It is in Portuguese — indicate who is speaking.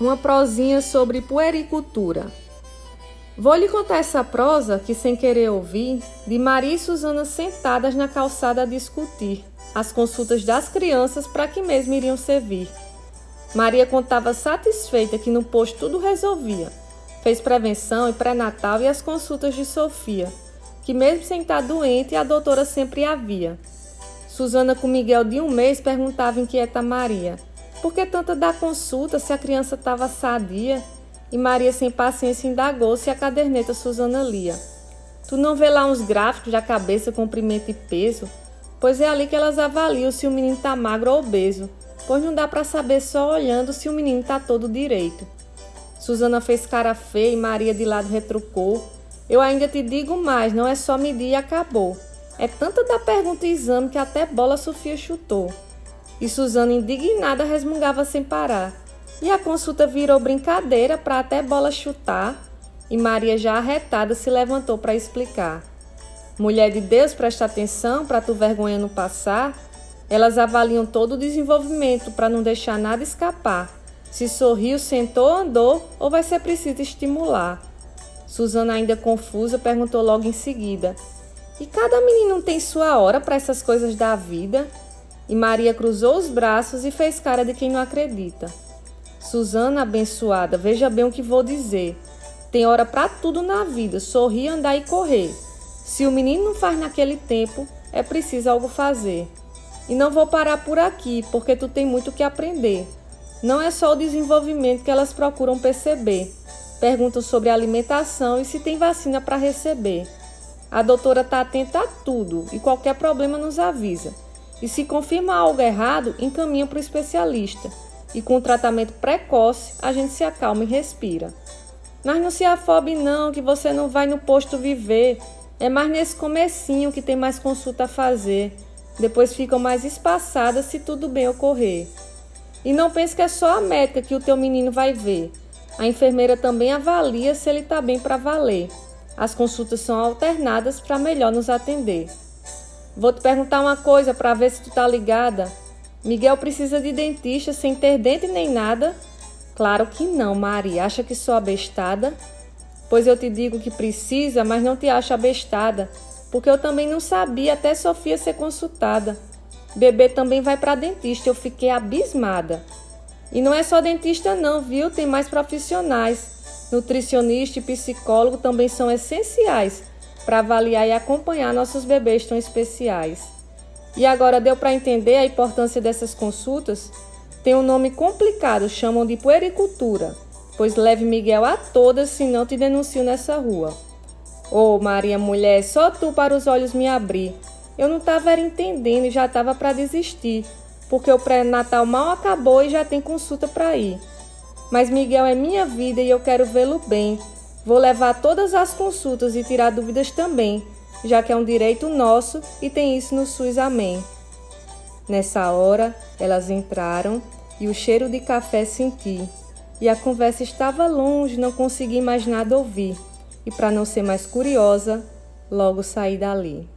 Speaker 1: uma prosinha sobre puericultura. Vou lhe contar essa prosa que, sem querer ouvir, de Maria e Susana sentadas na calçada a discutir as consultas das crianças para que mesmo iriam servir. Maria contava satisfeita que no posto tudo resolvia. Fez prevenção e pré-natal e as consultas de Sofia, que mesmo sem estar doente, a doutora sempre havia. Susana com Miguel de um mês perguntava inquieta a Maria por que tanta da consulta se a criança estava sadia? E Maria, sem paciência, indagou se a caderneta Susana lia. Tu não vê lá uns gráficos da cabeça, comprimento e peso? Pois é ali que elas avaliam se o menino está magro ou obeso, pois não dá para saber só olhando se o menino está todo direito. Susana fez cara feia e Maria de lado retrucou. Eu ainda te digo mais, não é só medir e acabou. É tanta da pergunta e exame que até bola Sofia chutou. E Suzana, indignada, resmungava sem parar. E a consulta virou brincadeira para até bola chutar. E Maria, já arretada, se levantou para explicar. Mulher de Deus, presta atenção para tu vergonha não passar. Elas avaliam todo o desenvolvimento para não deixar nada escapar. Se sorriu, sentou, andou ou vai ser preciso estimular. Suzana, ainda confusa, perguntou logo em seguida: E cada menino tem sua hora para essas coisas da vida? E Maria cruzou os braços e fez cara de quem não acredita. Susana, abençoada, veja bem o que vou dizer. Tem hora para tudo na vida, sorrir, andar e correr. Se o menino não faz naquele tempo, é preciso algo fazer. E não vou parar por aqui, porque tu tem muito que aprender. Não é só o desenvolvimento que elas procuram perceber. Perguntam sobre alimentação e se tem vacina para receber. A doutora está atenta a tudo e qualquer problema nos avisa. E se confirma algo errado, encaminha para o especialista. E com tratamento precoce, a gente se acalma e respira. Mas não se afobe não, que você não vai no posto viver. É mais nesse comecinho que tem mais consulta a fazer. Depois ficam mais espaçadas se tudo bem ocorrer. E não pense que é só a médica que o teu menino vai ver. A enfermeira também avalia se ele está bem para valer. As consultas são alternadas para melhor nos atender. Vou te perguntar uma coisa para ver se tu tá ligada. Miguel precisa de dentista sem ter dente nem nada? Claro que não, Maria. Acha que sou abestada? Pois eu te digo que precisa, mas não te acho abestada, porque eu também não sabia até Sofia ser consultada. Bebê também vai para dentista, eu fiquei abismada. E não é só dentista não, viu? Tem mais profissionais. Nutricionista e psicólogo também são essenciais para avaliar e acompanhar nossos bebês tão especiais. E agora deu para entender a importância dessas consultas? Tem um nome complicado, chamam de puericultura, pois leve Miguel a todas, se não te denuncio nessa rua. Ô oh, Maria mulher, só tu para os olhos me abrir. Eu não estava entendendo e já estava para desistir, porque o pré-natal mal acabou e já tem consulta para ir. Mas Miguel é minha vida e eu quero vê-lo bem, Vou levar todas as consultas e tirar dúvidas também, já que é um direito nosso e tem isso no SUS. Amém. Nessa hora, elas entraram e o cheiro de café senti. E a conversa estava longe, não consegui mais nada ouvir. E para não ser mais curiosa, logo saí dali.